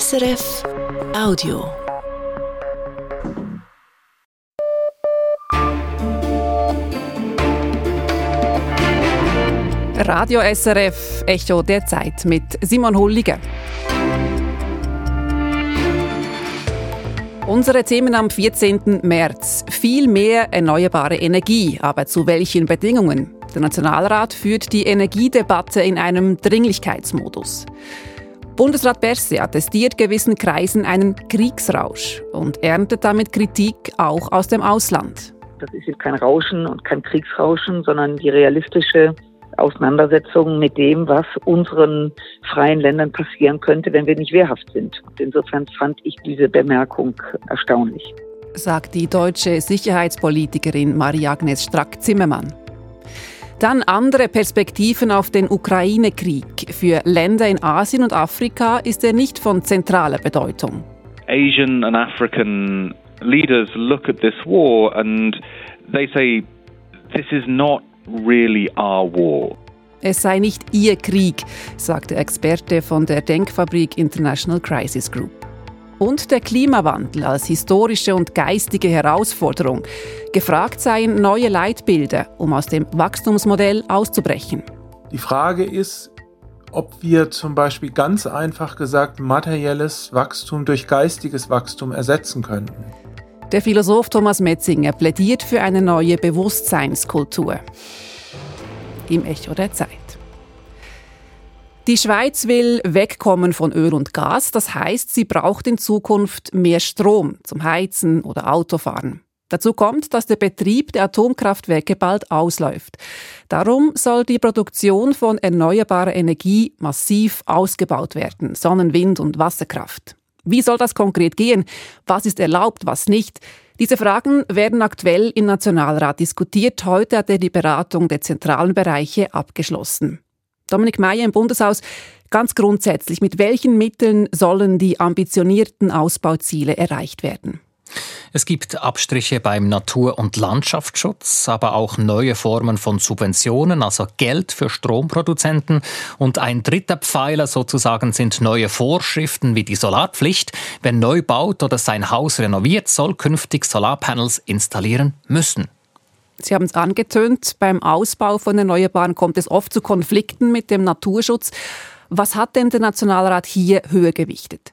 SRF Audio. Radio SRF Echo der Zeit mit Simon Hulliger. Unsere Themen am 14. März. Viel mehr erneuerbare Energie, aber zu welchen Bedingungen? Der Nationalrat führt die Energiedebatte in einem Dringlichkeitsmodus. Bundesrat Berse attestiert gewissen Kreisen einen Kriegsrausch und erntet damit Kritik auch aus dem Ausland. Das ist kein Rauschen und kein Kriegsrauschen, sondern die realistische Auseinandersetzung mit dem, was unseren freien Ländern passieren könnte, wenn wir nicht wehrhaft sind. Und insofern fand ich diese Bemerkung erstaunlich. Sagt die deutsche Sicherheitspolitikerin Marie-Agnes Strack-Zimmermann. Dann andere Perspektiven auf den Ukraine-Krieg. Für Länder in Asien und Afrika ist er nicht von zentraler Bedeutung. Asian and African leaders look at this war and they say this is not really our war. Es sei nicht ihr Krieg, sagt der Experte von der Denkfabrik International Crisis Group. Und der Klimawandel als historische und geistige Herausforderung. Gefragt seien neue Leitbilder, um aus dem Wachstumsmodell auszubrechen. Die Frage ist, ob wir zum Beispiel ganz einfach gesagt materielles Wachstum durch geistiges Wachstum ersetzen könnten. Der Philosoph Thomas Metzinger plädiert für eine neue Bewusstseinskultur. Im Echo der Zeit. Die Schweiz will wegkommen von Öl und Gas, das heißt, sie braucht in Zukunft mehr Strom zum Heizen oder Autofahren. Dazu kommt, dass der Betrieb der Atomkraftwerke bald ausläuft. Darum soll die Produktion von erneuerbarer Energie massiv ausgebaut werden, Sonnen-, Wind- und Wasserkraft. Wie soll das konkret gehen? Was ist erlaubt, was nicht? Diese Fragen werden aktuell im Nationalrat diskutiert. Heute hat er die Beratung der zentralen Bereiche abgeschlossen. Dominik Mayer im Bundeshaus, ganz grundsätzlich, mit welchen Mitteln sollen die ambitionierten Ausbauziele erreicht werden? Es gibt Abstriche beim Natur- und Landschaftsschutz, aber auch neue Formen von Subventionen, also Geld für Stromproduzenten. Und ein dritter Pfeiler sozusagen sind neue Vorschriften wie die Solarpflicht. Wer neu baut oder sein Haus renoviert, soll künftig Solarpanels installieren müssen. Sie haben es angetönt, beim Ausbau von Erneuerbaren kommt es oft zu Konflikten mit dem Naturschutz. Was hat denn der Nationalrat hier höher gewichtet?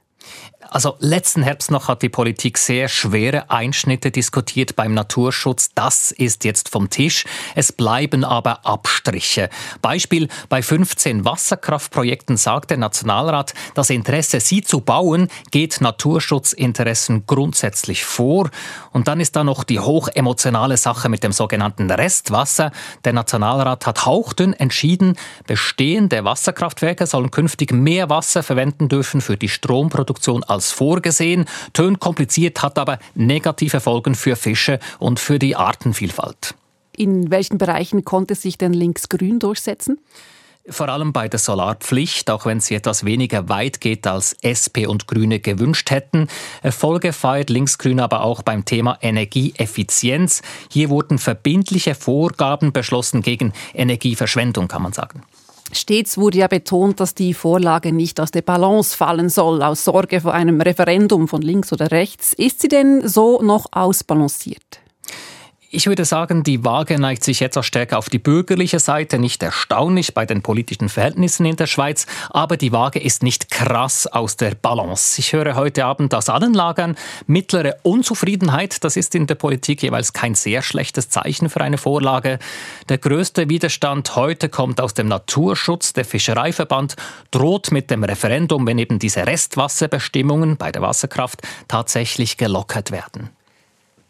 Also letzten Herbst noch hat die Politik sehr schwere Einschnitte diskutiert beim Naturschutz. Das ist jetzt vom Tisch. Es bleiben aber Abstriche. Beispiel bei 15 Wasserkraftprojekten sagt der Nationalrat, das Interesse, sie zu bauen, geht Naturschutzinteressen grundsätzlich vor. Und dann ist da noch die hochemotionale Sache mit dem sogenannten Restwasser. Der Nationalrat hat hauchdünn entschieden, bestehende Wasserkraftwerke sollen künftig mehr Wasser verwenden dürfen für die Stromproduktion als als vorgesehen. Tönt kompliziert, hat aber negative Folgen für Fische und für die Artenvielfalt. In welchen Bereichen konnte sich denn Linksgrün durchsetzen? Vor allem bei der Solarpflicht, auch wenn sie etwas weniger weit geht, als SP und Grüne gewünscht hätten. Erfolge feiert Linksgrün aber auch beim Thema Energieeffizienz. Hier wurden verbindliche Vorgaben beschlossen gegen Energieverschwendung, kann man sagen. Stets wurde ja betont, dass die Vorlage nicht aus der Balance fallen soll, aus Sorge vor einem Referendum von links oder rechts. Ist sie denn so noch ausbalanciert? Ich würde sagen, die Waage neigt sich etwas stärker auf die bürgerliche Seite, nicht erstaunlich bei den politischen Verhältnissen in der Schweiz, aber die Waage ist nicht krass aus der Balance. Ich höre heute Abend aus allen Lagern mittlere Unzufriedenheit. Das ist in der Politik jeweils kein sehr schlechtes Zeichen für eine Vorlage. Der größte Widerstand heute kommt aus dem Naturschutz. Der Fischereiverband droht mit dem Referendum, wenn eben diese Restwasserbestimmungen bei der Wasserkraft tatsächlich gelockert werden.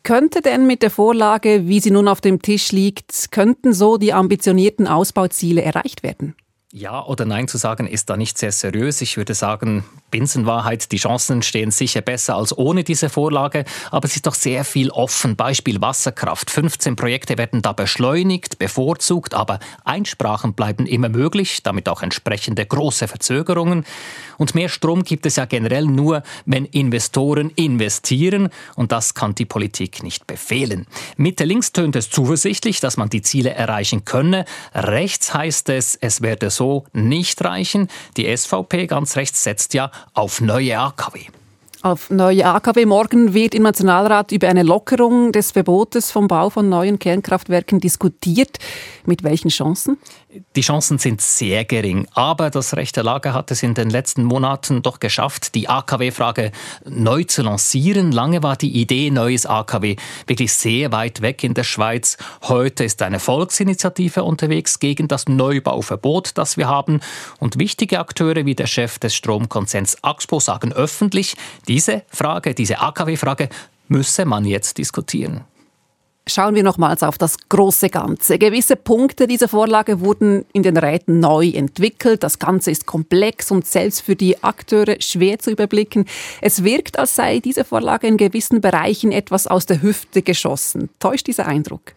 Könnte denn mit der Vorlage, wie sie nun auf dem Tisch liegt, könnten so die ambitionierten Ausbauziele erreicht werden? Ja oder Nein zu sagen, ist da nicht sehr seriös. Ich würde sagen, Binsenwahrheit, die Chancen stehen sicher besser als ohne diese Vorlage, aber es ist doch sehr viel offen. Beispiel Wasserkraft. 15 Projekte werden da beschleunigt, bevorzugt, aber Einsprachen bleiben immer möglich, damit auch entsprechende große Verzögerungen. Und mehr Strom gibt es ja generell nur, wenn Investoren investieren und das kann die Politik nicht befehlen. Mitte links tönt es zuversichtlich, dass man die Ziele erreichen könne. Rechts heißt es, es werde so nicht reichen. Die SVP ganz rechts setzt ja auf neue AKW auf neue AKW. Morgen wird im Nationalrat über eine Lockerung des Verbotes vom Bau von neuen Kernkraftwerken diskutiert. Mit welchen Chancen? Die Chancen sind sehr gering, aber das rechte Lager hat es in den letzten Monaten doch geschafft, die AKW-Frage neu zu lancieren. Lange war die Idee neues AKW wirklich sehr weit weg in der Schweiz. Heute ist eine Volksinitiative unterwegs gegen das Neubauverbot, das wir haben. Und wichtige Akteure wie der Chef des Stromkonzerns Axpo sagen öffentlich, diese Frage, diese AKW-Frage müsse man jetzt diskutieren. Schauen wir nochmals auf das große Ganze. Gewisse Punkte dieser Vorlage wurden in den Räten neu entwickelt. Das Ganze ist komplex und selbst für die Akteure schwer zu überblicken. Es wirkt, als sei diese Vorlage in gewissen Bereichen etwas aus der Hüfte geschossen. Täuscht dieser Eindruck?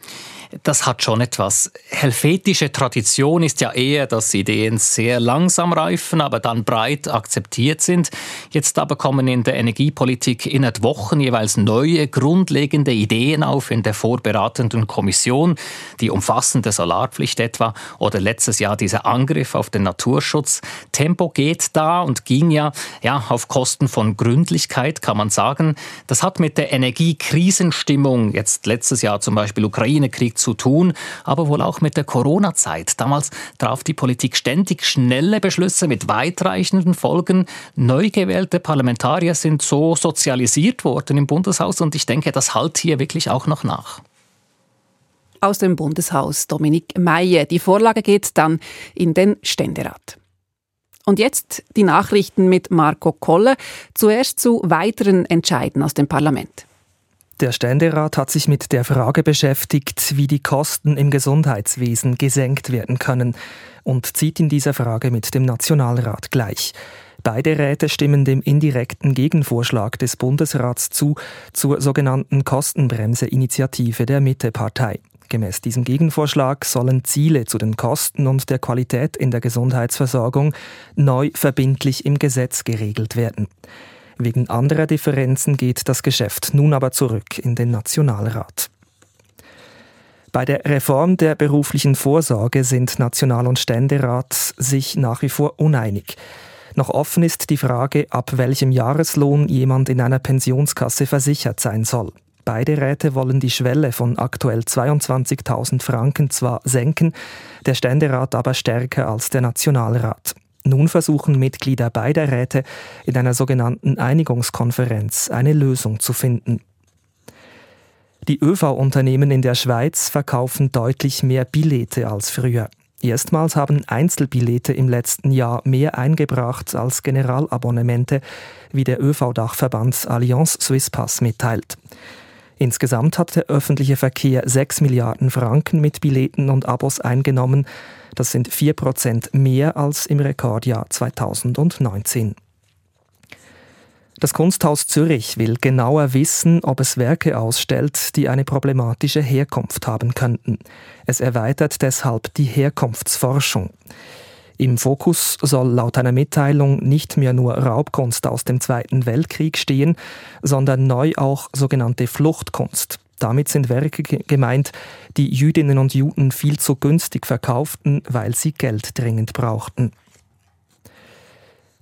Das hat schon etwas. Helvetische Tradition ist ja eher, dass Ideen sehr langsam reifen, aber dann breit akzeptiert sind. Jetzt aber kommen in der Energiepolitik innerhalb Wochen jeweils neue, grundlegende Ideen auf in der vorberatenden Kommission. Die umfassende Solarpflicht etwa oder letztes Jahr dieser Angriff auf den Naturschutz. Tempo geht da und ging ja, ja auf Kosten von Gründlichkeit, kann man sagen. Das hat mit der Energiekrisenstimmung, jetzt letztes Jahr zum Beispiel Ukraine-Krieg zu tun, aber wohl auch mit der Corona-Zeit. Damals traf die Politik ständig schnelle Beschlüsse mit weitreichenden Folgen. Neu gewählte Parlamentarier sind so sozialisiert worden im Bundeshaus und ich denke, das halt hier wirklich auch noch nach aus dem Bundeshaus Dominik Maye. Die Vorlage geht dann in den Ständerat. Und jetzt die Nachrichten mit Marco Kolle. Zuerst zu weiteren Entscheiden aus dem Parlament. Der Ständerat hat sich mit der Frage beschäftigt, wie die Kosten im Gesundheitswesen gesenkt werden können und zieht in dieser Frage mit dem Nationalrat gleich. Beide Räte stimmen dem indirekten Gegenvorschlag des Bundesrats zu zur sogenannten Kostenbremse-Initiative der Mittepartei. Gemäß diesem Gegenvorschlag sollen Ziele zu den Kosten und der Qualität in der Gesundheitsversorgung neu verbindlich im Gesetz geregelt werden. Wegen anderer Differenzen geht das Geschäft nun aber zurück in den Nationalrat. Bei der Reform der beruflichen Vorsorge sind National- und Ständerat sich nach wie vor uneinig. Noch offen ist die Frage, ab welchem Jahreslohn jemand in einer Pensionskasse versichert sein soll. Beide Räte wollen die Schwelle von aktuell 22.000 Franken zwar senken, der Ständerat aber stärker als der Nationalrat. Nun versuchen Mitglieder beider Räte in einer sogenannten Einigungskonferenz eine Lösung zu finden. Die ÖV-Unternehmen in der Schweiz verkaufen deutlich mehr Billete als früher. Erstmals haben Einzelbillete im letzten Jahr mehr eingebracht als Generalabonnemente, wie der ÖV-Dachverband Allianz Swisspass mitteilt. Insgesamt hat der öffentliche Verkehr 6 Milliarden Franken mit Billeten und Abos eingenommen. Das sind 4 Prozent mehr als im Rekordjahr 2019. Das Kunsthaus Zürich will genauer wissen, ob es Werke ausstellt, die eine problematische Herkunft haben könnten. Es erweitert deshalb die Herkunftsforschung. Im Fokus soll laut einer Mitteilung nicht mehr nur Raubkunst aus dem Zweiten Weltkrieg stehen, sondern neu auch sogenannte Fluchtkunst. Damit sind Werke gemeint, die Jüdinnen und Juden viel zu günstig verkauften, weil sie Geld dringend brauchten.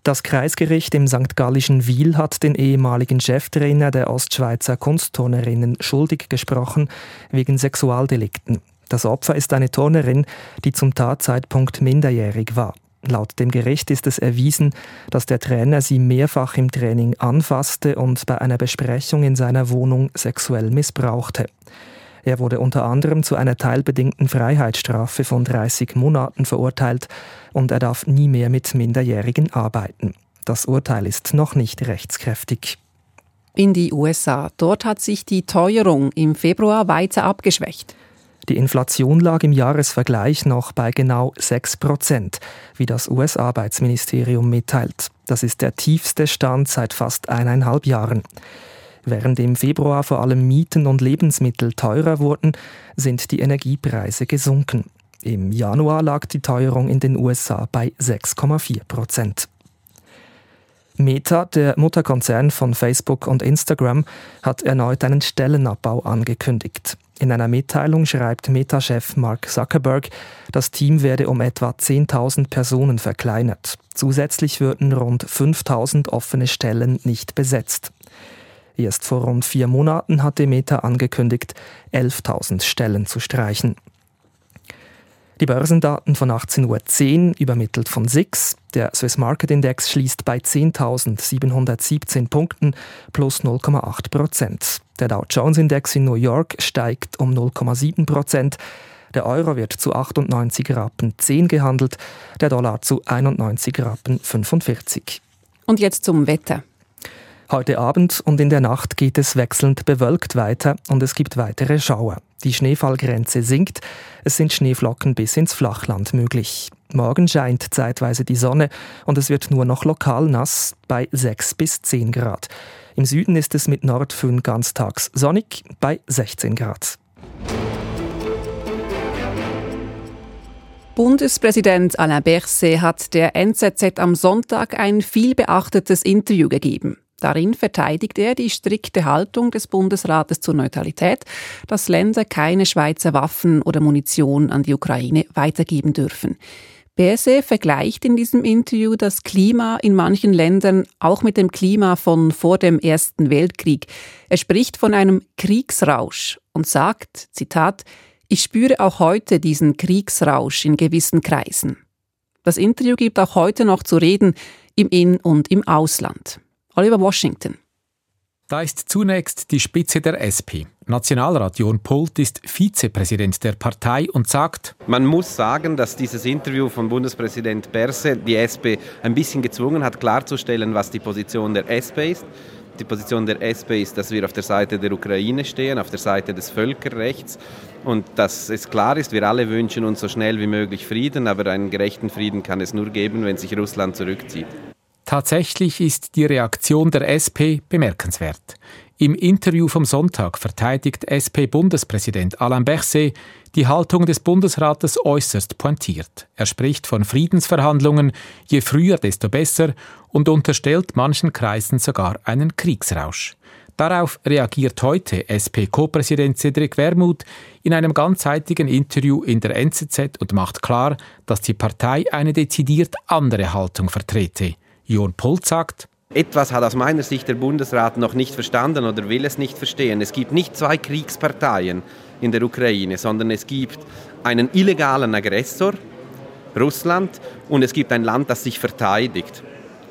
Das Kreisgericht im St. Gallischen Wiel hat den ehemaligen Cheftrainer der Ostschweizer Kunstturnerinnen schuldig gesprochen wegen Sexualdelikten. Das Opfer ist eine Turnerin, die zum Tatzeitpunkt minderjährig war. Laut dem Gericht ist es erwiesen, dass der Trainer sie mehrfach im Training anfasste und bei einer Besprechung in seiner Wohnung sexuell missbrauchte. Er wurde unter anderem zu einer teilbedingten Freiheitsstrafe von 30 Monaten verurteilt und er darf nie mehr mit Minderjährigen arbeiten. Das Urteil ist noch nicht rechtskräftig. In die USA. Dort hat sich die Teuerung im Februar weiter abgeschwächt. Die Inflation lag im Jahresvergleich noch bei genau 6 Prozent, wie das US-Arbeitsministerium mitteilt. Das ist der tiefste Stand seit fast eineinhalb Jahren. Während im Februar vor allem Mieten und Lebensmittel teurer wurden, sind die Energiepreise gesunken. Im Januar lag die Teuerung in den USA bei 6,4 Prozent. Meta, der Mutterkonzern von Facebook und Instagram, hat erneut einen Stellenabbau angekündigt. In einer Mitteilung schreibt Meta-Chef Mark Zuckerberg, das Team werde um etwa 10.000 Personen verkleinert. Zusätzlich würden rund 5.000 offene Stellen nicht besetzt. Erst vor rund vier Monaten hatte Meta angekündigt, 11.000 Stellen zu streichen. Die Börsendaten von 18.10 Uhr übermittelt von SIX. Der Swiss Market Index schließt bei 10.717 Punkten plus 0,8 Prozent. Der Dow Jones Index in New York steigt um 0,7 Prozent. Der Euro wird zu 98 Rappen 10 gehandelt, der Dollar zu 91 Rappen 45. Und jetzt zum Wetter. Heute Abend und in der Nacht geht es wechselnd bewölkt weiter und es gibt weitere Schauer. Die Schneefallgrenze sinkt, es sind Schneeflocken bis ins Flachland möglich. Morgen scheint zeitweise die Sonne und es wird nur noch lokal nass bei 6 bis 10 Grad. Im Süden ist es mit Nordföhn ganztags sonnig bei 16 Grad. Bundespräsident Alain Berset hat der NZZ am Sonntag ein vielbeachtetes Interview gegeben. Darin verteidigt er die strikte Haltung des Bundesrates zur Neutralität, dass Länder keine Schweizer Waffen oder Munition an die Ukraine weitergeben dürfen. Berse vergleicht in diesem Interview das Klima in manchen Ländern auch mit dem Klima von vor dem Ersten Weltkrieg. Er spricht von einem Kriegsrausch und sagt, Zitat, ich spüre auch heute diesen Kriegsrausch in gewissen Kreisen. Das Interview gibt auch heute noch zu reden im In- und im Ausland. Oliver Washington. Da ist zunächst die Spitze der SP. Nationalrat Jon Pult ist Vizepräsident der Partei und sagt, man muss sagen, dass dieses Interview von Bundespräsident Berse die SP ein bisschen gezwungen hat, klarzustellen, was die Position der SP ist. Die Position der SP ist, dass wir auf der Seite der Ukraine stehen, auf der Seite des Völkerrechts und dass es klar ist, wir alle wünschen uns so schnell wie möglich Frieden, aber einen gerechten Frieden kann es nur geben, wenn sich Russland zurückzieht. Tatsächlich ist die Reaktion der SP bemerkenswert. Im Interview vom Sonntag verteidigt SP-Bundespräsident Alain Berset die Haltung des Bundesrates äußerst pointiert. Er spricht von Friedensverhandlungen, je früher, desto besser, und unterstellt manchen Kreisen sogar einen Kriegsrausch. Darauf reagiert heute SP-Co-Präsident Cedric Wermuth in einem ganzseitigen Interview in der NZZ und macht klar, dass die Partei eine dezidiert andere Haltung vertrete. Jon Pult sagt, etwas hat aus meiner Sicht der Bundesrat noch nicht verstanden oder will es nicht verstehen. Es gibt nicht zwei Kriegsparteien in der Ukraine, sondern es gibt einen illegalen Aggressor, Russland, und es gibt ein Land, das sich verteidigt.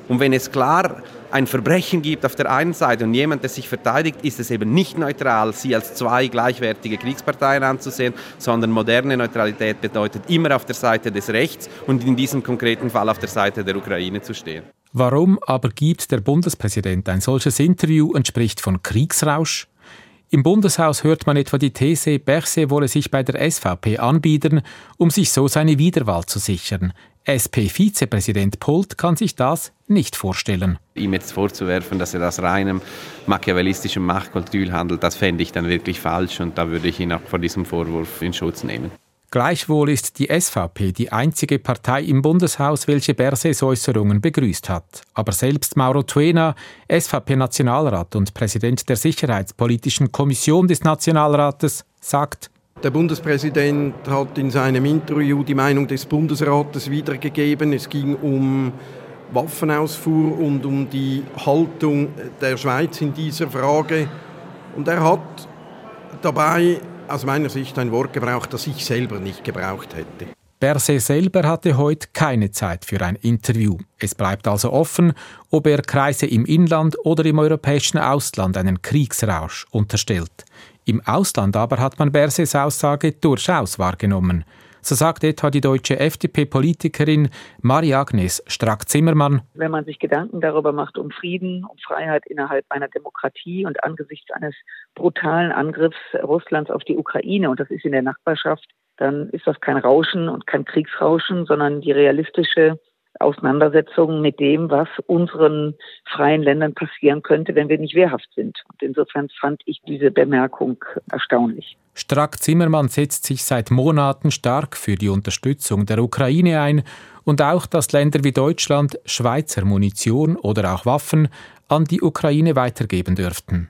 Und wenn es klar ein Verbrechen gibt auf der einen Seite und jemand, der sich verteidigt, ist es eben nicht neutral, sie als zwei gleichwertige Kriegsparteien anzusehen, sondern moderne Neutralität bedeutet immer auf der Seite des Rechts und in diesem konkreten Fall auf der Seite der Ukraine zu stehen. Warum aber gibt der Bundespräsident ein solches Interview und spricht von Kriegsrausch? Im Bundeshaus hört man etwa die These, Berse wolle sich bei der SVP anbieten, um sich so seine Wiederwahl zu sichern. SP-Vizepräsident Pult kann sich das nicht vorstellen. Ihm jetzt vorzuwerfen, dass er aus reinem machiavellistischem Machtkalkül handelt, das fände ich dann wirklich falsch und da würde ich ihn auch vor diesem Vorwurf in Schutz nehmen. Gleichwohl ist die SVP die einzige Partei im Bundeshaus, welche Berses Äußerungen begrüßt hat. Aber selbst Mauro Tuena, SVP-Nationalrat und Präsident der Sicherheitspolitischen Kommission des Nationalrates, sagt, der Bundespräsident hat in seinem Interview die Meinung des Bundesrates wiedergegeben. Es ging um Waffenausfuhr und um die Haltung der Schweiz in dieser Frage. Und er hat dabei aus meiner Sicht ein Wort gebraucht, das ich selber nicht gebraucht hätte. Berset selber hatte heute keine Zeit für ein Interview. Es bleibt also offen, ob er Kreise im Inland oder im europäischen Ausland einen Kriegsrausch unterstellt. Im Ausland aber hat man Bersets Aussage durchaus wahrgenommen. So sagt etwa die deutsche FDP-Politikerin Marie-Agnes Strack-Zimmermann. Wenn man sich Gedanken darüber macht, um Frieden, um Freiheit innerhalb einer Demokratie und angesichts eines brutalen Angriffs Russlands auf die Ukraine, und das ist in der Nachbarschaft, dann ist das kein Rauschen und kein Kriegsrauschen, sondern die realistische Auseinandersetzung mit dem, was unseren freien Ländern passieren könnte, wenn wir nicht wehrhaft sind. Und insofern fand ich diese Bemerkung erstaunlich. Strack Zimmermann setzt sich seit Monaten stark für die Unterstützung der Ukraine ein und auch, dass Länder wie Deutschland Schweizer Munition oder auch Waffen an die Ukraine weitergeben dürften.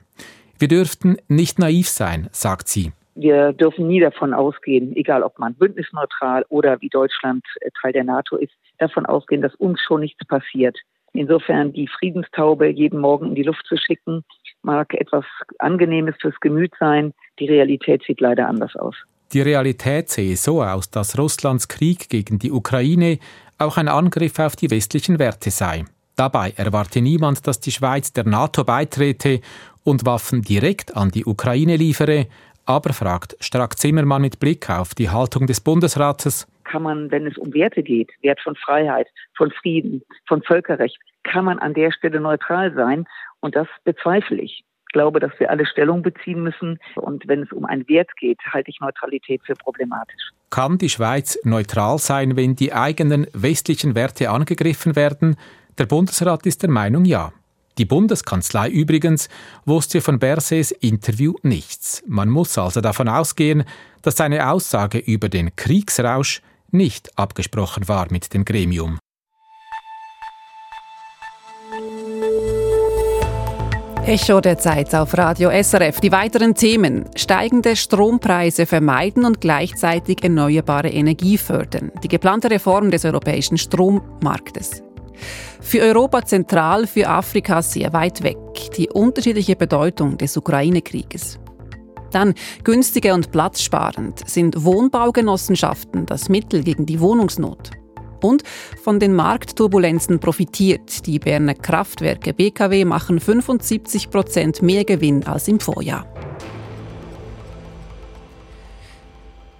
Wir dürften nicht naiv sein, sagt sie. Wir dürfen nie davon ausgehen, egal ob man bündnisneutral oder wie Deutschland äh, Teil der NATO ist, davon ausgehen, dass uns schon nichts passiert. Insofern die Friedenstaube jeden Morgen in die Luft zu schicken, mag etwas Angenehmes fürs Gemüt sein. Die Realität sieht leider anders aus. Die Realität sehe so aus, dass Russlands Krieg gegen die Ukraine auch ein Angriff auf die westlichen Werte sei. Dabei erwarte niemand, dass die Schweiz der NATO beitrete und Waffen direkt an die Ukraine liefere, aber fragt Strack Zimmermann mit Blick auf die Haltung des Bundesrates. Kann man, wenn es um Werte geht, Wert von Freiheit, von Frieden, von Völkerrecht, kann man an der Stelle neutral sein? Und das bezweifle ich. Ich glaube, dass wir alle Stellung beziehen müssen. Und wenn es um einen Wert geht, halte ich Neutralität für problematisch. Kann die Schweiz neutral sein, wenn die eigenen westlichen Werte angegriffen werden? Der Bundesrat ist der Meinung ja. Die Bundeskanzlei übrigens wusste von Berses Interview nichts. Man muss also davon ausgehen, dass seine Aussage über den Kriegsrausch nicht abgesprochen war mit dem Gremium. Echo der Zeit auf Radio SRF. Die weiteren Themen. Steigende Strompreise vermeiden und gleichzeitig erneuerbare Energie fördern. Die geplante Reform des europäischen Strommarktes. Für Europa zentral, für Afrika sehr weit weg. Die unterschiedliche Bedeutung des Ukraine-Krieges. Dann günstige und platzsparend sind Wohnbaugenossenschaften das Mittel gegen die Wohnungsnot. Und von den Marktturbulenzen profitiert. Die Berner Kraftwerke BKW machen 75 Prozent mehr Gewinn als im Vorjahr.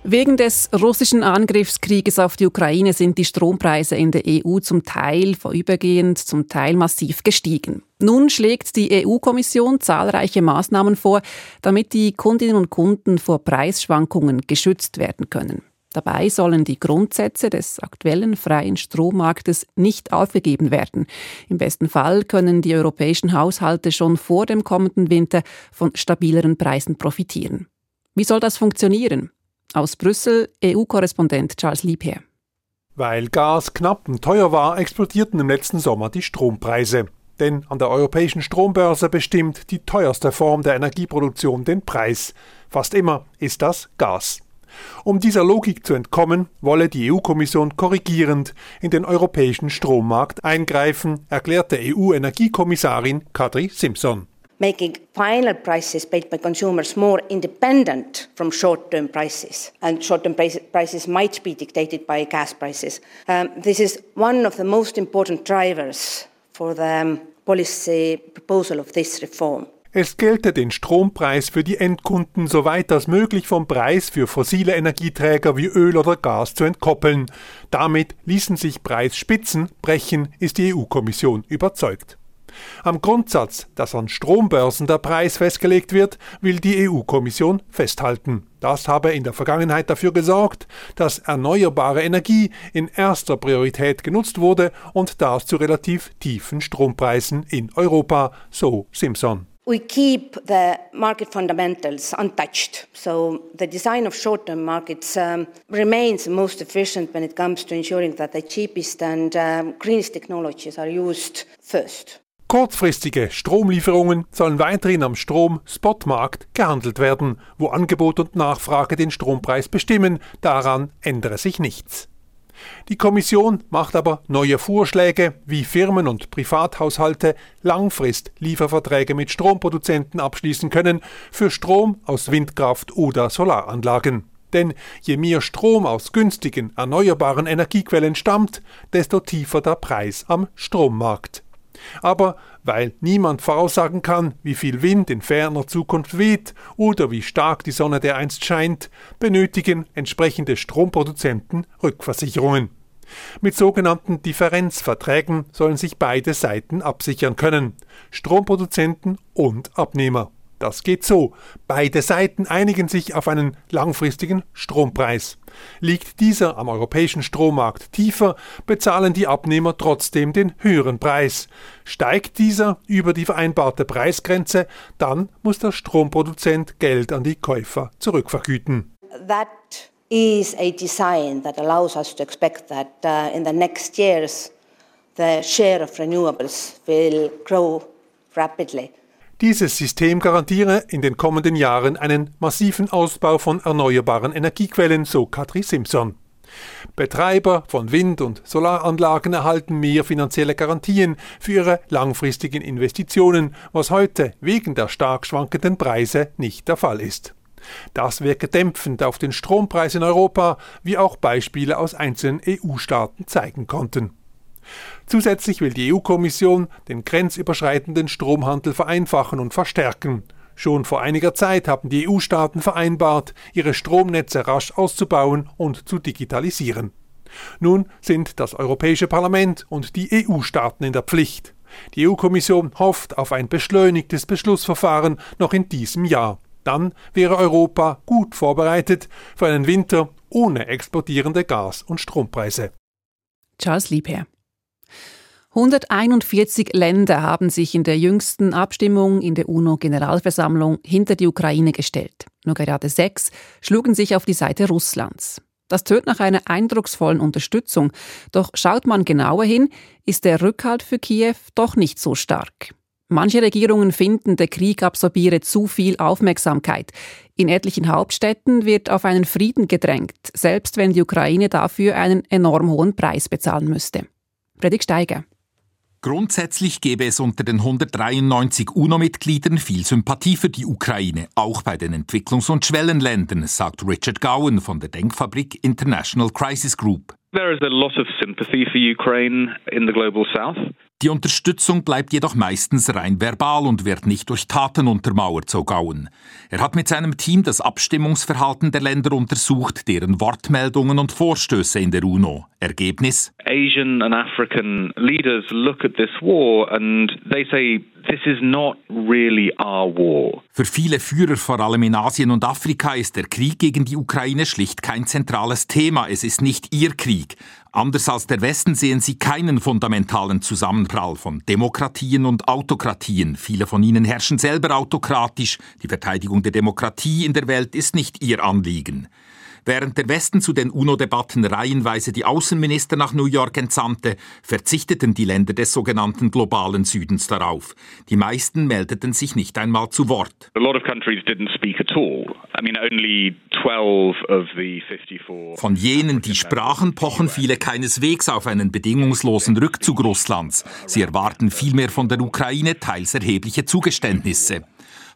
Wegen des russischen Angriffskrieges auf die Ukraine sind die Strompreise in der EU zum Teil vorübergehend, zum Teil massiv gestiegen. Nun schlägt die EU-Kommission zahlreiche Maßnahmen vor, damit die Kundinnen und Kunden vor Preisschwankungen geschützt werden können. Dabei sollen die Grundsätze des aktuellen freien Strommarktes nicht aufgegeben werden. Im besten Fall können die europäischen Haushalte schon vor dem kommenden Winter von stabileren Preisen profitieren. Wie soll das funktionieren? Aus Brüssel EU-Korrespondent Charles Liebherr. Weil Gas knapp und teuer war, explodierten im letzten Sommer die Strompreise. Denn an der europäischen Strombörse bestimmt die teuerste Form der Energieproduktion den Preis. Fast immer ist das Gas. Um dieser Logik zu entkommen, wolle die EU-Kommission korrigierend in den europäischen Strommarkt eingreifen, erklärte EU-Energiekommissarin Kadri Simpson. Making final prices paid by consumers more independent from short-term prices. And short-term prices might be dictated by gas prices. Um, this is one of the most important drivers for the policy proposal of this reform. Es gelte den Strompreis für die Endkunden so weit als möglich vom Preis für fossile Energieträger wie Öl oder Gas zu entkoppeln. Damit ließen sich Preisspitzen brechen, ist die EU-Kommission überzeugt. Am Grundsatz, dass an Strombörsen der Preis festgelegt wird, will die EU-Kommission festhalten. Das habe in der Vergangenheit dafür gesorgt, dass erneuerbare Energie in erster Priorität genutzt wurde und das zu relativ tiefen Strompreisen in Europa, so Simpson. we keep the market fundamentals untouched. So the design of short-term markets um, remains most efficient when it comes to ensuring that the cheapest and um, greenest technologies are used first. Kurzfristige Stromlieferungen sollen weiterhin am Strom-Spotmarkt gehandelt werden, wo Angebot und Nachfrage den Strompreis bestimmen. Daran ändere sich nichts. Die Kommission macht aber neue Vorschläge, wie Firmen und Privathaushalte Langfrist-Lieferverträge mit Stromproduzenten abschließen können für Strom aus Windkraft oder Solaranlagen. Denn je mehr Strom aus günstigen, erneuerbaren Energiequellen stammt, desto tiefer der Preis am Strommarkt. Aber weil niemand voraussagen kann, wie viel Wind in ferner Zukunft weht oder wie stark die Sonne dereinst scheint, benötigen entsprechende Stromproduzenten Rückversicherungen. Mit sogenannten Differenzverträgen sollen sich beide Seiten absichern können, Stromproduzenten und Abnehmer. Das geht so. Beide Seiten einigen sich auf einen langfristigen Strompreis. Liegt dieser am europäischen Strommarkt tiefer, bezahlen die Abnehmer trotzdem den höheren Preis. Steigt dieser über die vereinbarte Preisgrenze, dann muss der Stromproduzent Geld an die Käufer zurückvergüten. That is a design that allows us to expect that uh, in the next years the share of renewables will grow rapidly. Dieses System garantiere in den kommenden Jahren einen massiven Ausbau von erneuerbaren Energiequellen, so Katri Simpson. Betreiber von Wind- und Solaranlagen erhalten mehr finanzielle Garantien für ihre langfristigen Investitionen, was heute wegen der stark schwankenden Preise nicht der Fall ist. Das wirke dämpfend auf den Strompreis in Europa, wie auch Beispiele aus einzelnen EU-Staaten zeigen konnten. Zusätzlich will die EU-Kommission den grenzüberschreitenden Stromhandel vereinfachen und verstärken. Schon vor einiger Zeit haben die EU-Staaten vereinbart, ihre Stromnetze rasch auszubauen und zu digitalisieren. Nun sind das Europäische Parlament und die EU-Staaten in der Pflicht. Die EU-Kommission hofft auf ein beschleunigtes Beschlussverfahren noch in diesem Jahr. Dann wäre Europa gut vorbereitet für einen Winter ohne explodierende Gas- und Strompreise. Charles Liebherr. 141 Länder haben sich in der jüngsten Abstimmung in der UNO-Generalversammlung hinter die Ukraine gestellt. Nur gerade sechs schlugen sich auf die Seite Russlands. Das tönt nach einer eindrucksvollen Unterstützung. Doch schaut man genauer hin, ist der Rückhalt für Kiew doch nicht so stark. Manche Regierungen finden, der Krieg absorbiere zu viel Aufmerksamkeit. In etlichen Hauptstädten wird auf einen Frieden gedrängt, selbst wenn die Ukraine dafür einen enorm hohen Preis bezahlen müsste. Predigt Steiger. Grundsätzlich gäbe es unter den 193 UNO-Mitgliedern viel Sympathie für die Ukraine, auch bei den Entwicklungs- und Schwellenländern, sagt Richard Gowan von der Denkfabrik International Crisis Group. There is a lot of sympathy for Ukraine in the global south. Die Unterstützung bleibt jedoch meistens rein verbal und wird nicht durch Taten untermauert, so Gauen. Er hat mit seinem Team das Abstimmungsverhalten der Länder untersucht, deren Wortmeldungen und Vorstöße in der UNO. Ergebnis? Asian and African leaders look at this war and they say this is not really our war. Für viele Führer, vor allem in Asien und Afrika, ist der Krieg gegen die Ukraine schlicht kein zentrales Thema. Es ist nicht ihr Krieg. Anders als der Westen sehen sie keinen fundamentalen Zusammenprall von Demokratien und Autokratien. Viele von ihnen herrschen selber autokratisch. Die Verteidigung der Demokratie in der Welt ist nicht ihr Anliegen. Während der Westen zu den UNO-Debatten reihenweise die Außenminister nach New York entsandte, verzichteten die Länder des sogenannten globalen Südens darauf. Die meisten meldeten sich nicht einmal zu Wort. Von jenen, die sprachen, pochen viele keineswegs auf einen bedingungslosen Rückzug Russlands. Sie erwarten vielmehr von der Ukraine teils erhebliche Zugeständnisse.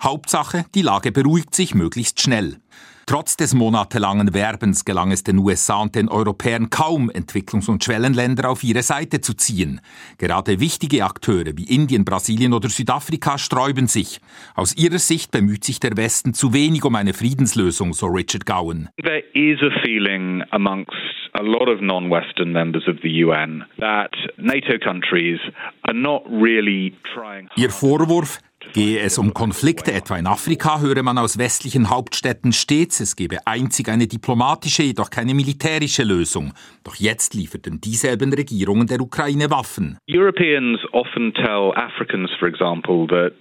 Hauptsache, die Lage beruhigt sich möglichst schnell. Trotz des monatelangen Werbens gelang es den USA und den Europäern kaum, Entwicklungs- und Schwellenländer auf ihre Seite zu ziehen. Gerade wichtige Akteure wie Indien, Brasilien oder Südafrika sträuben sich. Aus ihrer Sicht bemüht sich der Westen zu wenig um eine Friedenslösung, so Richard Gowan. There is a feeling amongst a lot of non-Western members of the UN that NATO countries are not really trying. Ihr Vorwurf, Gehe es um Konflikte etwa in Afrika, höre man aus westlichen Hauptstädten stets, es gebe einzig eine diplomatische, jedoch keine militärische Lösung. Doch jetzt lieferten dieselben Regierungen der Ukraine Waffen. Europeans often tell Africans, for example, that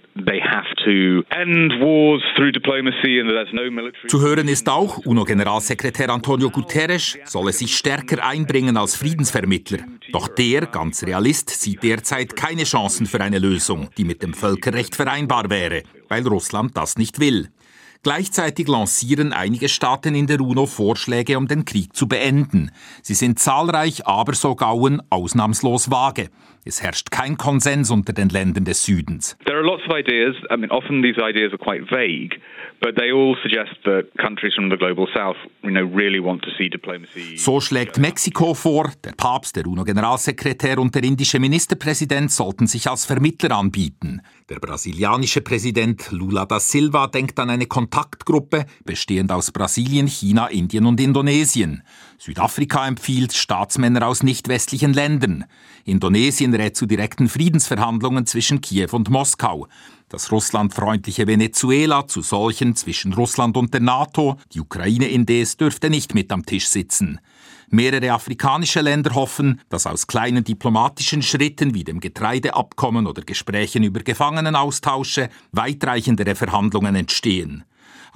Zu hören ist auch, UNO-Generalsekretär Antonio Guterres solle sich stärker einbringen als Friedensvermittler. Doch der, ganz Realist, sieht derzeit keine Chancen für eine Lösung, die mit dem Völkerrecht vereinbar wäre, weil Russland das nicht will. Gleichzeitig lancieren einige Staaten in der UNO Vorschläge, um den Krieg zu beenden. Sie sind zahlreich, aber so Gauen ausnahmslos vage. Es herrscht kein Konsens unter den Ländern des Südens. There are lots of ideas. I mean, often these ideas are quite vague, but they all suggest that countries from the global south, you know, really want to see diplomacy. So schlägt Mexiko vor, der Papst, der UNO-Generalsekretär und der indische Ministerpräsident sollten sich als Vermittler anbieten. Der brasilianische Präsident Lula da Silva denkt an eine Kontaktgruppe, bestehend aus Brasilien, China, Indien und Indonesien. Südafrika empfiehlt Staatsmänner aus nicht-westlichen Ländern. Indonesien rät zu direkten Friedensverhandlungen zwischen Kiew und Moskau. Das russlandfreundliche Venezuela zu solchen zwischen Russland und der NATO. Die Ukraine indes dürfte nicht mit am Tisch sitzen. Mehrere afrikanische Länder hoffen, dass aus kleinen diplomatischen Schritten wie dem Getreideabkommen oder Gesprächen über Gefangenenaustausche weitreichendere Verhandlungen entstehen.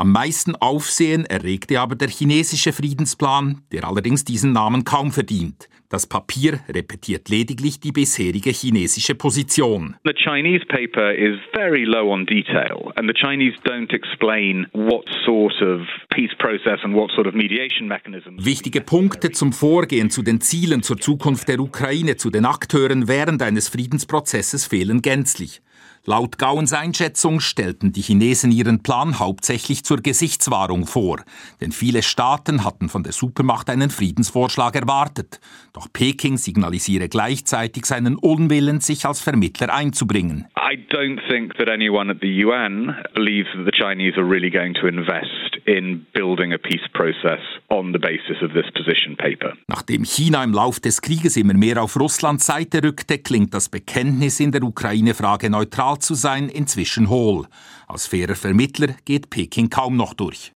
Am meisten Aufsehen erregte aber der chinesische Friedensplan, der allerdings diesen Namen kaum verdient. Das Papier repetiert lediglich die bisherige chinesische Position. The Chinese paper is very low on detail and the Chinese don't explain what sort of peace process and what sort of mediation mechanism. Wichtige Punkte zum Vorgehen, zu den Zielen, zur Zukunft der Ukraine, zu den Akteuren während eines Friedensprozesses fehlen gänzlich. Laut Gauens Einschätzung stellten die Chinesen ihren Plan hauptsächlich zur Gesichtswahrung vor, denn viele Staaten hatten von der Supermacht einen Friedensvorschlag erwartet. Doch Peking signalisiere gleichzeitig seinen Unwillen, sich als Vermittler einzubringen. I don't think that anyone at the UN believes that the Chinese are really going to invest in building a peace process on the basis of this position paper. Nachdem China im Lauf des Krieges immer mehr auf Russlands Seite rückte, klingt das Bekenntnis in der Ukraine-Frage neutral zu sein, inzwischen hohl. Als fairer Vermittler geht Peking kaum noch durch.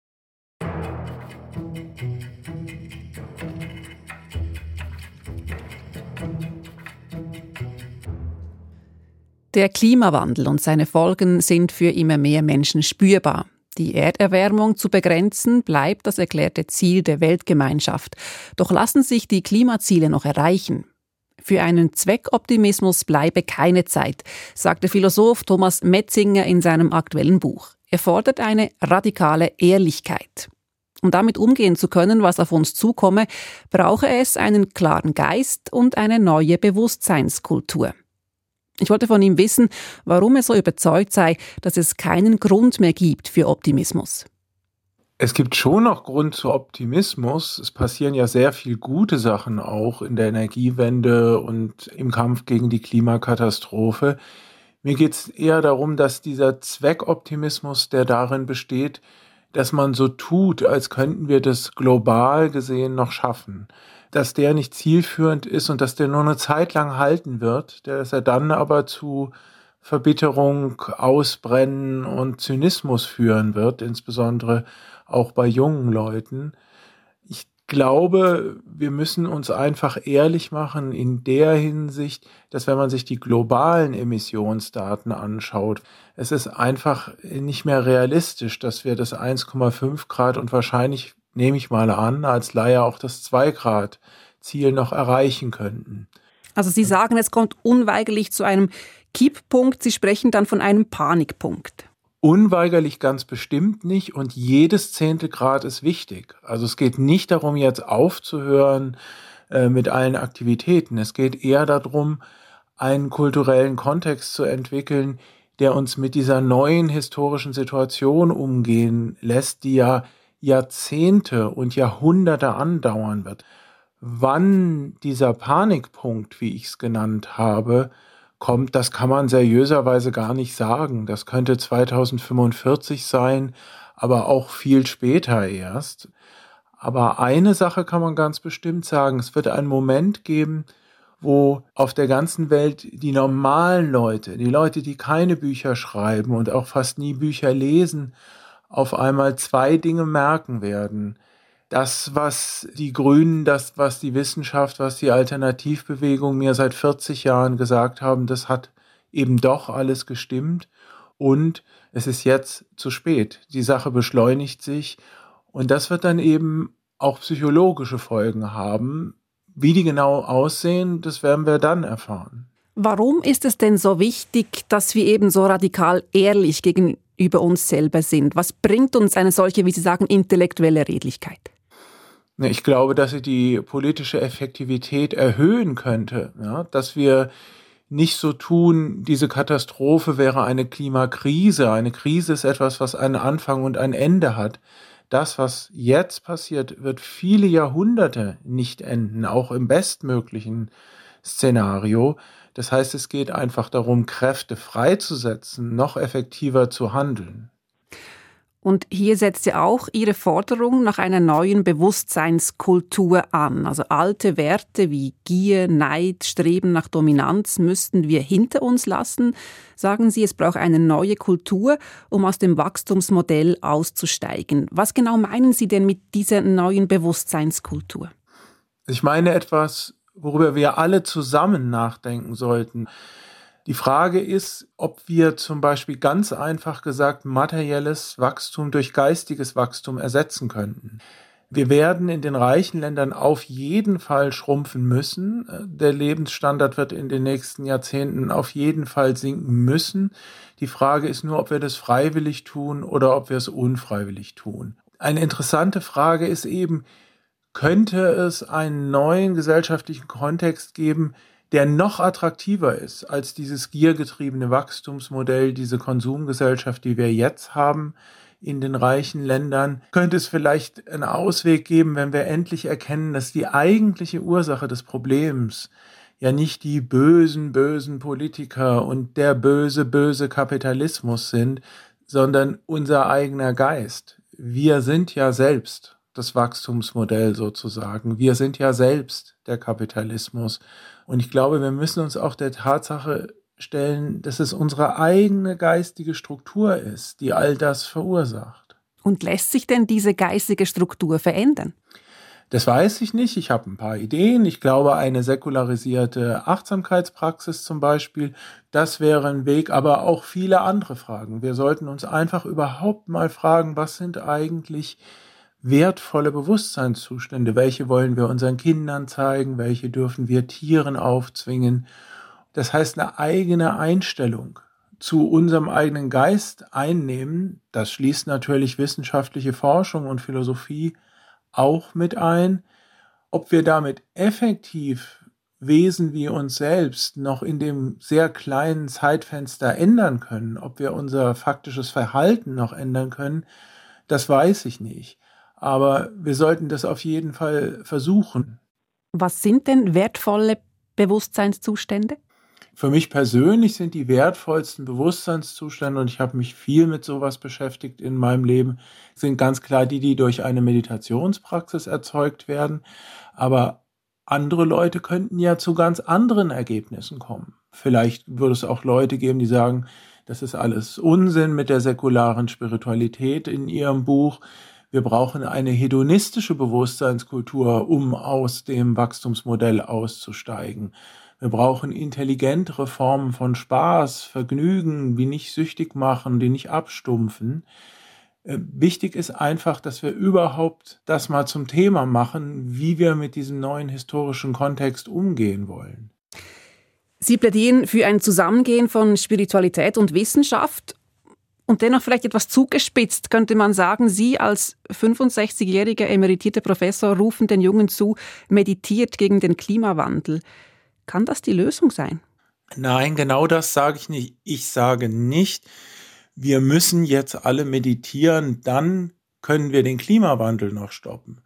Der Klimawandel und seine Folgen sind für immer mehr Menschen spürbar. Die Erderwärmung zu begrenzen bleibt das erklärte Ziel der Weltgemeinschaft. Doch lassen sich die Klimaziele noch erreichen? Für einen Zweckoptimismus bleibe keine Zeit, sagt der Philosoph Thomas Metzinger in seinem aktuellen Buch. Er fordert eine radikale Ehrlichkeit. Um damit umgehen zu können, was auf uns zukomme, brauche es einen klaren Geist und eine neue Bewusstseinskultur. Ich wollte von ihm wissen, warum er so überzeugt sei, dass es keinen Grund mehr gibt für Optimismus. Es gibt schon noch Grund zu Optimismus. Es passieren ja sehr viel gute Sachen auch in der Energiewende und im Kampf gegen die Klimakatastrophe. Mir geht es eher darum, dass dieser Zweckoptimismus, der darin besteht, dass man so tut, als könnten wir das global gesehen noch schaffen, dass der nicht zielführend ist und dass der nur eine Zeit lang halten wird, dass er dann aber zu Verbitterung, Ausbrennen und Zynismus führen wird, insbesondere auch bei jungen Leuten. Ich glaube, wir müssen uns einfach ehrlich machen in der Hinsicht, dass wenn man sich die globalen Emissionsdaten anschaut, es ist einfach nicht mehr realistisch, dass wir das 1,5 Grad und wahrscheinlich, nehme ich mal an, als Laie auch das 2 Grad Ziel noch erreichen könnten. Also Sie sagen, es kommt unweigerlich zu einem Kipppunkt. Sie sprechen dann von einem Panikpunkt. Unweigerlich ganz bestimmt nicht und jedes zehnte Grad ist wichtig. Also es geht nicht darum, jetzt aufzuhören äh, mit allen Aktivitäten. Es geht eher darum, einen kulturellen Kontext zu entwickeln, der uns mit dieser neuen historischen Situation umgehen lässt, die ja Jahrzehnte und Jahrhunderte andauern wird. Wann dieser Panikpunkt, wie ich es genannt habe, kommt, das kann man seriöserweise gar nicht sagen. Das könnte 2045 sein, aber auch viel später erst. Aber eine Sache kann man ganz bestimmt sagen. Es wird einen Moment geben, wo auf der ganzen Welt die normalen Leute, die Leute, die keine Bücher schreiben und auch fast nie Bücher lesen, auf einmal zwei Dinge merken werden das, was die Grünen, das, was die Wissenschaft, was die Alternativbewegung mir seit 40 Jahren gesagt haben, das hat eben doch alles gestimmt. Und es ist jetzt zu spät. Die Sache beschleunigt sich. Und das wird dann eben auch psychologische Folgen haben. Wie die genau aussehen, das werden wir dann erfahren. Warum ist es denn so wichtig, dass wir eben so radikal ehrlich gegenüber uns selber sind? Was bringt uns eine solche, wie Sie sagen, intellektuelle Redlichkeit? Ne, ich glaube, dass sie die politische Effektivität erhöhen könnte, ja, dass wir nicht so tun, diese Katastrophe wäre eine Klimakrise. Eine Krise ist etwas, was einen Anfang und ein Ende hat. Das, was jetzt passiert, wird viele Jahrhunderte nicht enden, auch im bestmöglichen Szenario. Das heißt, es geht einfach darum, Kräfte freizusetzen, noch effektiver zu handeln. Und hier setzt ja auch Ihre Forderung nach einer neuen Bewusstseinskultur an. Also alte Werte wie Gier, Neid, Streben nach Dominanz müssten wir hinter uns lassen. Sagen Sie, es braucht eine neue Kultur, um aus dem Wachstumsmodell auszusteigen. Was genau meinen Sie denn mit dieser neuen Bewusstseinskultur? Ich meine etwas, worüber wir alle zusammen nachdenken sollten. Die Frage ist, ob wir zum Beispiel ganz einfach gesagt materielles Wachstum durch geistiges Wachstum ersetzen könnten. Wir werden in den reichen Ländern auf jeden Fall schrumpfen müssen. Der Lebensstandard wird in den nächsten Jahrzehnten auf jeden Fall sinken müssen. Die Frage ist nur, ob wir das freiwillig tun oder ob wir es unfreiwillig tun. Eine interessante Frage ist eben, könnte es einen neuen gesellschaftlichen Kontext geben, der noch attraktiver ist als dieses giergetriebene Wachstumsmodell, diese Konsumgesellschaft, die wir jetzt haben in den reichen Ländern, könnte es vielleicht einen Ausweg geben, wenn wir endlich erkennen, dass die eigentliche Ursache des Problems ja nicht die bösen, bösen Politiker und der böse, böse Kapitalismus sind, sondern unser eigener Geist. Wir sind ja selbst das Wachstumsmodell sozusagen. Wir sind ja selbst der Kapitalismus. Und ich glaube, wir müssen uns auch der Tatsache stellen, dass es unsere eigene geistige Struktur ist, die all das verursacht. Und lässt sich denn diese geistige Struktur verändern? Das weiß ich nicht. Ich habe ein paar Ideen. Ich glaube, eine säkularisierte Achtsamkeitspraxis zum Beispiel, das wäre ein Weg, aber auch viele andere Fragen. Wir sollten uns einfach überhaupt mal fragen, was sind eigentlich wertvolle Bewusstseinszustände. Welche wollen wir unseren Kindern zeigen? Welche dürfen wir Tieren aufzwingen? Das heißt, eine eigene Einstellung zu unserem eigenen Geist einnehmen. Das schließt natürlich wissenschaftliche Forschung und Philosophie auch mit ein. Ob wir damit effektiv Wesen wie uns selbst noch in dem sehr kleinen Zeitfenster ändern können, ob wir unser faktisches Verhalten noch ändern können, das weiß ich nicht. Aber wir sollten das auf jeden Fall versuchen. Was sind denn wertvolle Bewusstseinszustände? Für mich persönlich sind die wertvollsten Bewusstseinszustände, und ich habe mich viel mit sowas beschäftigt in meinem Leben, sind ganz klar die, die durch eine Meditationspraxis erzeugt werden. Aber andere Leute könnten ja zu ganz anderen Ergebnissen kommen. Vielleicht würde es auch Leute geben, die sagen, das ist alles Unsinn mit der säkularen Spiritualität in ihrem Buch. Wir brauchen eine hedonistische Bewusstseinskultur, um aus dem Wachstumsmodell auszusteigen. Wir brauchen intelligentere Formen von Spaß, Vergnügen, die nicht süchtig machen, die nicht abstumpfen. Äh, wichtig ist einfach, dass wir überhaupt das mal zum Thema machen, wie wir mit diesem neuen historischen Kontext umgehen wollen. Sie plädieren für ein Zusammengehen von Spiritualität und Wissenschaft und dennoch vielleicht etwas zugespitzt könnte man sagen, Sie als 65-jähriger emeritierter Professor rufen den Jungen zu, meditiert gegen den Klimawandel. Kann das die Lösung sein? Nein, genau das sage ich nicht. Ich sage nicht, wir müssen jetzt alle meditieren, dann können wir den Klimawandel noch stoppen.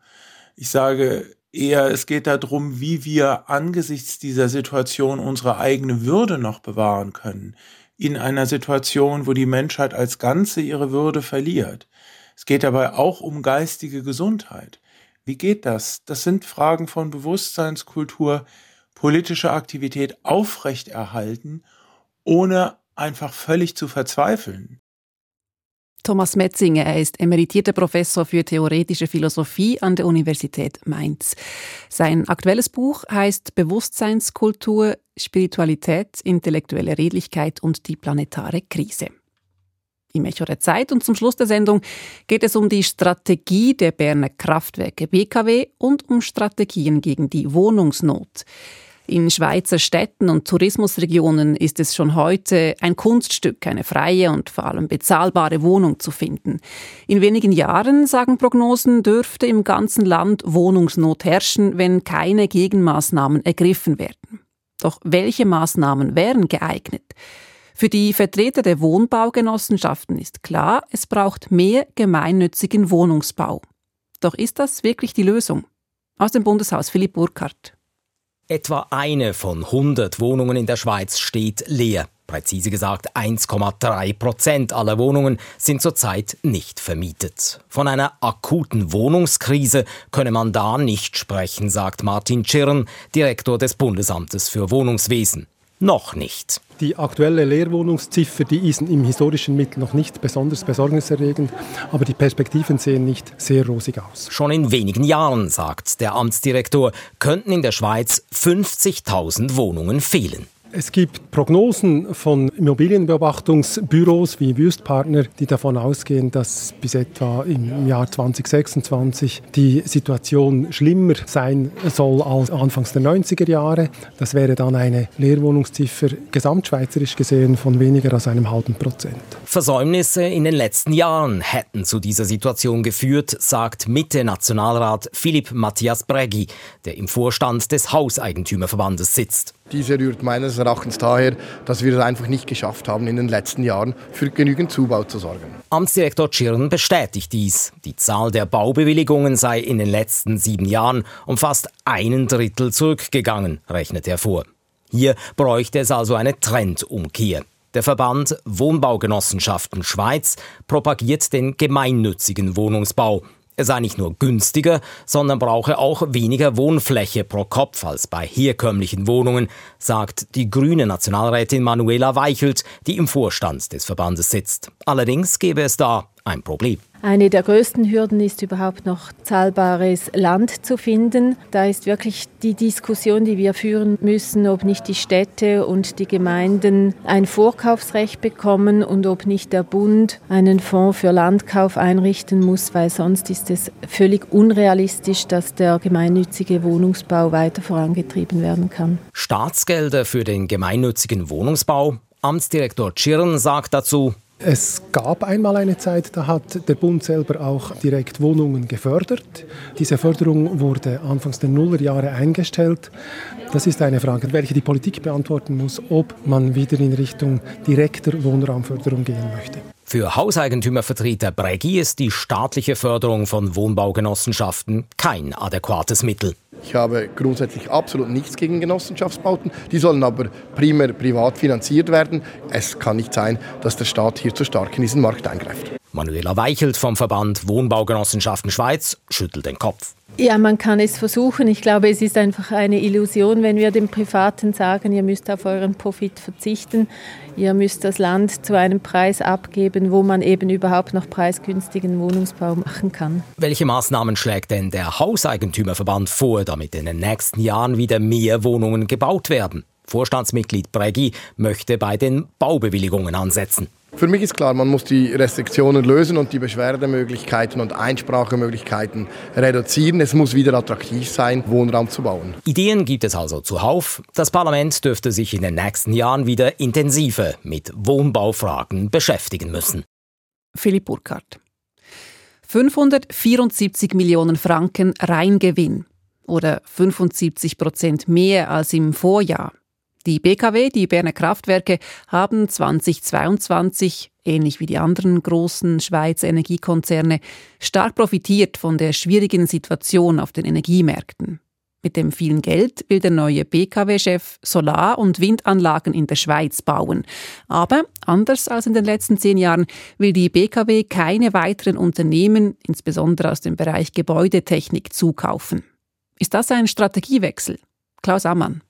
Ich sage eher, es geht darum, wie wir angesichts dieser Situation unsere eigene Würde noch bewahren können in einer Situation, wo die Menschheit als Ganze ihre Würde verliert. Es geht dabei auch um geistige Gesundheit. Wie geht das? Das sind Fragen von Bewusstseinskultur, politischer Aktivität aufrechterhalten, ohne einfach völlig zu verzweifeln. Thomas Metzinger, er ist emeritierter Professor für theoretische Philosophie an der Universität Mainz. Sein aktuelles Buch heißt Bewusstseinskultur, Spiritualität, intellektuelle Redlichkeit und die planetare Krise. Im Echo der Zeit und zum Schluss der Sendung geht es um die Strategie der Berner Kraftwerke BKW und um Strategien gegen die Wohnungsnot. In Schweizer Städten und Tourismusregionen ist es schon heute ein Kunststück, eine freie und vor allem bezahlbare Wohnung zu finden. In wenigen Jahren, sagen Prognosen, dürfte im ganzen Land Wohnungsnot herrschen, wenn keine Gegenmaßnahmen ergriffen werden. Doch welche Maßnahmen wären geeignet? Für die Vertreter der Wohnbaugenossenschaften ist klar, es braucht mehr gemeinnützigen Wohnungsbau. Doch ist das wirklich die Lösung? Aus dem Bundeshaus Philipp Burkhardt. Etwa eine von 100 Wohnungen in der Schweiz steht leer. Präzise gesagt 1,3 Prozent aller Wohnungen sind zurzeit nicht vermietet. Von einer akuten Wohnungskrise könne man da nicht sprechen, sagt Martin Tschirn, Direktor des Bundesamtes für Wohnungswesen noch nicht. Die aktuelle Leerwohnungsziffer, die ist im historischen Mittel noch nicht besonders besorgniserregend, aber die Perspektiven sehen nicht sehr rosig aus. Schon in wenigen Jahren, sagt der Amtsdirektor, könnten in der Schweiz 50.000 Wohnungen fehlen. Es gibt Prognosen von Immobilienbeobachtungsbüros wie Wüstpartner, die davon ausgehen, dass bis etwa im Jahr 2026 die Situation schlimmer sein soll als anfangs der 90er Jahre. Das wäre dann eine Leerwohnungsziffer gesamtschweizerisch gesehen von weniger als einem halben Prozent. Versäumnisse in den letzten Jahren hätten zu dieser Situation geführt, sagt Mitte-Nationalrat Philipp Matthias Breggi, der im Vorstand des Hauseigentümerverbandes sitzt. Diese rührt meines Erachtens daher, dass wir es einfach nicht geschafft haben, in den letzten Jahren für genügend Zubau zu sorgen. Amtsdirektor Tschirn bestätigt dies. Die Zahl der Baubewilligungen sei in den letzten sieben Jahren um fast einen Drittel zurückgegangen, rechnet er vor. Hier bräuchte es also eine Trendumkehr. Der Verband Wohnbaugenossenschaften Schweiz propagiert den gemeinnützigen Wohnungsbau. Er sei nicht nur günstiger, sondern brauche auch weniger Wohnfläche pro Kopf als bei herkömmlichen Wohnungen, sagt die grüne Nationalrätin Manuela Weichelt, die im Vorstand des Verbandes sitzt. Allerdings gäbe es da ein Problem. Eine der größten Hürden ist überhaupt noch zahlbares Land zu finden. Da ist wirklich die Diskussion, die wir führen müssen, ob nicht die Städte und die Gemeinden ein Vorkaufsrecht bekommen und ob nicht der Bund einen Fonds für Landkauf einrichten muss, weil sonst ist es völlig unrealistisch, dass der gemeinnützige Wohnungsbau weiter vorangetrieben werden kann. Staatsgelder für den gemeinnützigen Wohnungsbau? Amtsdirektor Tschirn sagt dazu, es gab einmal eine Zeit, da hat der Bund selber auch direkt Wohnungen gefördert. Diese Förderung wurde anfangs der Nullerjahre eingestellt. Das ist eine Frage, welche die Politik beantworten muss, ob man wieder in Richtung direkter Wohnraumförderung gehen möchte. Für Hauseigentümervertreter Breggi ist die staatliche Förderung von Wohnbaugenossenschaften kein adäquates Mittel. Ich habe grundsätzlich absolut nichts gegen Genossenschaftsbauten. Die sollen aber primär privat finanziert werden. Es kann nicht sein, dass der Staat hier zu stark in diesen Markt eingreift. Manuela Weichelt vom Verband Wohnbaugenossenschaften Schweiz schüttelt den Kopf. Ja, man kann es versuchen. Ich glaube, es ist einfach eine Illusion, wenn wir den Privaten sagen, ihr müsst auf euren Profit verzichten, ihr müsst das Land zu einem Preis abgeben, wo man eben überhaupt noch preisgünstigen Wohnungsbau machen kann. Welche Maßnahmen schlägt denn der Hauseigentümerverband vor, damit in den nächsten Jahren wieder mehr Wohnungen gebaut werden? Vorstandsmitglied Breggi möchte bei den Baubewilligungen ansetzen. Für mich ist klar, man muss die Restriktionen lösen und die Beschwerdemöglichkeiten und Einsprachemöglichkeiten reduzieren. Es muss wieder attraktiv sein, Wohnraum zu bauen. Ideen gibt es also zuhauf. Das Parlament dürfte sich in den nächsten Jahren wieder intensiver mit Wohnbaufragen beschäftigen müssen. Philipp Burkhardt. 574 Millionen Franken Reingewinn oder 75 Prozent mehr als im Vorjahr. Die BKW, die Berner Kraftwerke, haben 2022, ähnlich wie die anderen großen Schweizer Energiekonzerne, stark profitiert von der schwierigen Situation auf den Energiemärkten. Mit dem vielen Geld will der neue BKW-Chef Solar- und Windanlagen in der Schweiz bauen. Aber anders als in den letzten zehn Jahren will die BKW keine weiteren Unternehmen, insbesondere aus dem Bereich Gebäudetechnik, zukaufen. Ist das ein Strategiewechsel? Klaus Ammann.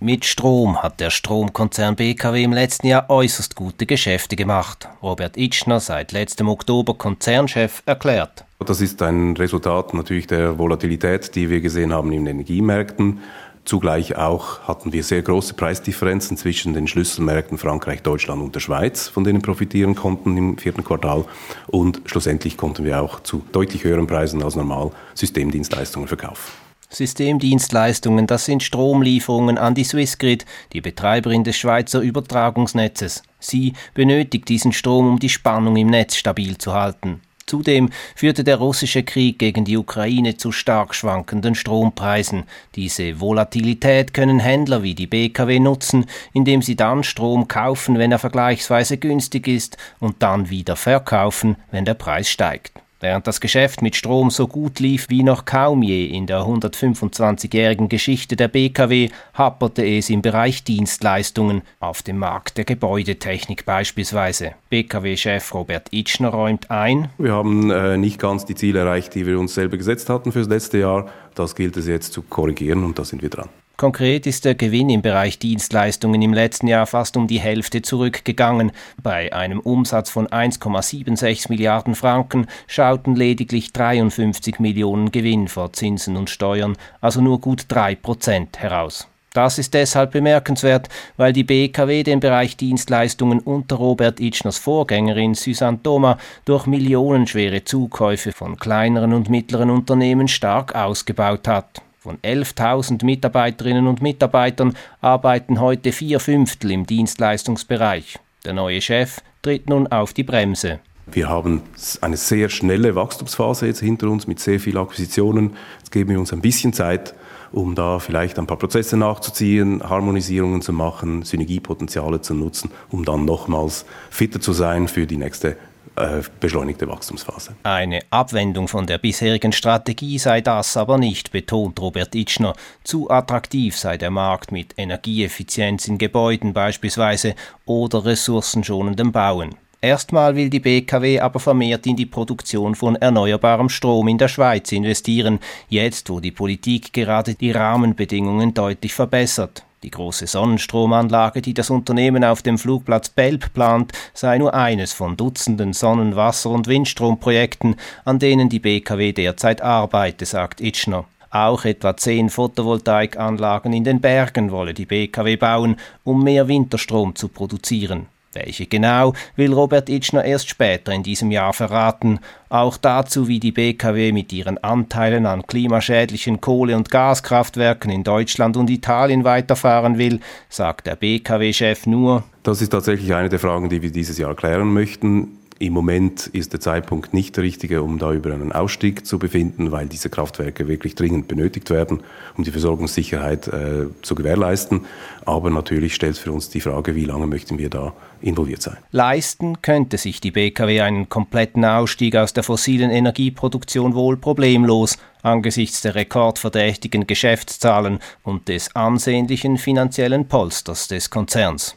Mit Strom hat der Stromkonzern BKW im letzten Jahr äußerst gute Geschäfte gemacht. Robert Itschner, seit letztem Oktober Konzernchef, erklärt. Das ist ein Resultat natürlich der Volatilität, die wir gesehen haben in den Energiemärkten. Zugleich auch hatten wir sehr große Preisdifferenzen zwischen den Schlüsselmärkten Frankreich, Deutschland und der Schweiz, von denen profitieren konnten im vierten Quartal. Und schlussendlich konnten wir auch zu deutlich höheren Preisen als normal Systemdienstleistungen verkaufen. Systemdienstleistungen, das sind Stromlieferungen an die Swissgrid, die Betreiberin des Schweizer Übertragungsnetzes. Sie benötigt diesen Strom, um die Spannung im Netz stabil zu halten. Zudem führte der russische Krieg gegen die Ukraine zu stark schwankenden Strompreisen. Diese Volatilität können Händler wie die BKW nutzen, indem sie dann Strom kaufen, wenn er vergleichsweise günstig ist, und dann wieder verkaufen, wenn der Preis steigt. Während das Geschäft mit Strom so gut lief wie noch kaum je in der 125-jährigen Geschichte der BKW, happerte es im Bereich Dienstleistungen, auf dem Markt der Gebäudetechnik beispielsweise. BKW-Chef Robert Itschner räumt ein. Wir haben äh, nicht ganz die Ziele erreicht, die wir uns selber gesetzt hatten für das letzte Jahr. Das gilt es jetzt zu korrigieren und da sind wir dran. Konkret ist der Gewinn im Bereich Dienstleistungen im letzten Jahr fast um die Hälfte zurückgegangen. Bei einem Umsatz von 1,76 Milliarden Franken schauten lediglich 53 Millionen Gewinn vor Zinsen und Steuern, also nur gut drei Prozent heraus. Das ist deshalb bemerkenswert, weil die BKW den Bereich Dienstleistungen unter Robert Itschners Vorgängerin Susanne Thoma durch millionenschwere Zukäufe von kleineren und mittleren Unternehmen stark ausgebaut hat. Von 11.000 Mitarbeiterinnen und Mitarbeitern arbeiten heute vier Fünftel im Dienstleistungsbereich. Der neue Chef tritt nun auf die Bremse. Wir haben eine sehr schnelle Wachstumsphase jetzt hinter uns mit sehr vielen Akquisitionen. Jetzt geben wir uns ein bisschen Zeit, um da vielleicht ein paar Prozesse nachzuziehen, Harmonisierungen zu machen, Synergiepotenziale zu nutzen, um dann nochmals fitter zu sein für die nächste äh, beschleunigte Wachstumsphase. Eine Abwendung von der bisherigen Strategie sei das aber nicht, betont Robert Itschner. Zu attraktiv sei der Markt mit Energieeffizienz in Gebäuden beispielsweise oder ressourcenschonendem Bauen. Erstmal will die BKW aber vermehrt in die Produktion von erneuerbarem Strom in der Schweiz investieren, jetzt wo die Politik gerade die Rahmenbedingungen deutlich verbessert. Die große Sonnenstromanlage, die das Unternehmen auf dem Flugplatz Belp plant, sei nur eines von Dutzenden Sonnen-, Wasser- und Windstromprojekten, an denen die BKW derzeit arbeite, sagt Itschner. Auch etwa zehn Photovoltaikanlagen in den Bergen wolle die BKW bauen, um mehr Winterstrom zu produzieren. Welche genau, will Robert Itschner erst später in diesem Jahr verraten. Auch dazu, wie die BKW mit ihren Anteilen an klimaschädlichen Kohle- und Gaskraftwerken in Deutschland und Italien weiterfahren will, sagt der BKW-Chef nur. Das ist tatsächlich eine der Fragen, die wir dieses Jahr klären möchten. Im Moment ist der Zeitpunkt nicht der richtige, um da über einen Ausstieg zu befinden, weil diese Kraftwerke wirklich dringend benötigt werden, um die Versorgungssicherheit äh, zu gewährleisten. Aber natürlich stellt es für uns die Frage, wie lange möchten wir da involviert sein. Leisten könnte sich die BKW einen kompletten Ausstieg aus der fossilen Energieproduktion wohl problemlos angesichts der rekordverdächtigen Geschäftszahlen und des ansehnlichen finanziellen Polsters des Konzerns.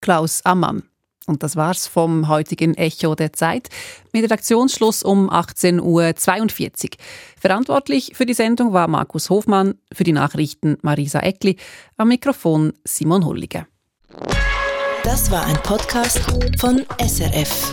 Klaus Ammann. Und das war's vom heutigen Echo der Zeit mit Redaktionsschluss um 18.42 Uhr. Verantwortlich für die Sendung war Markus Hofmann, für die Nachrichten Marisa Eckli, am Mikrofon Simon Hullige. Das war ein Podcast von SRF.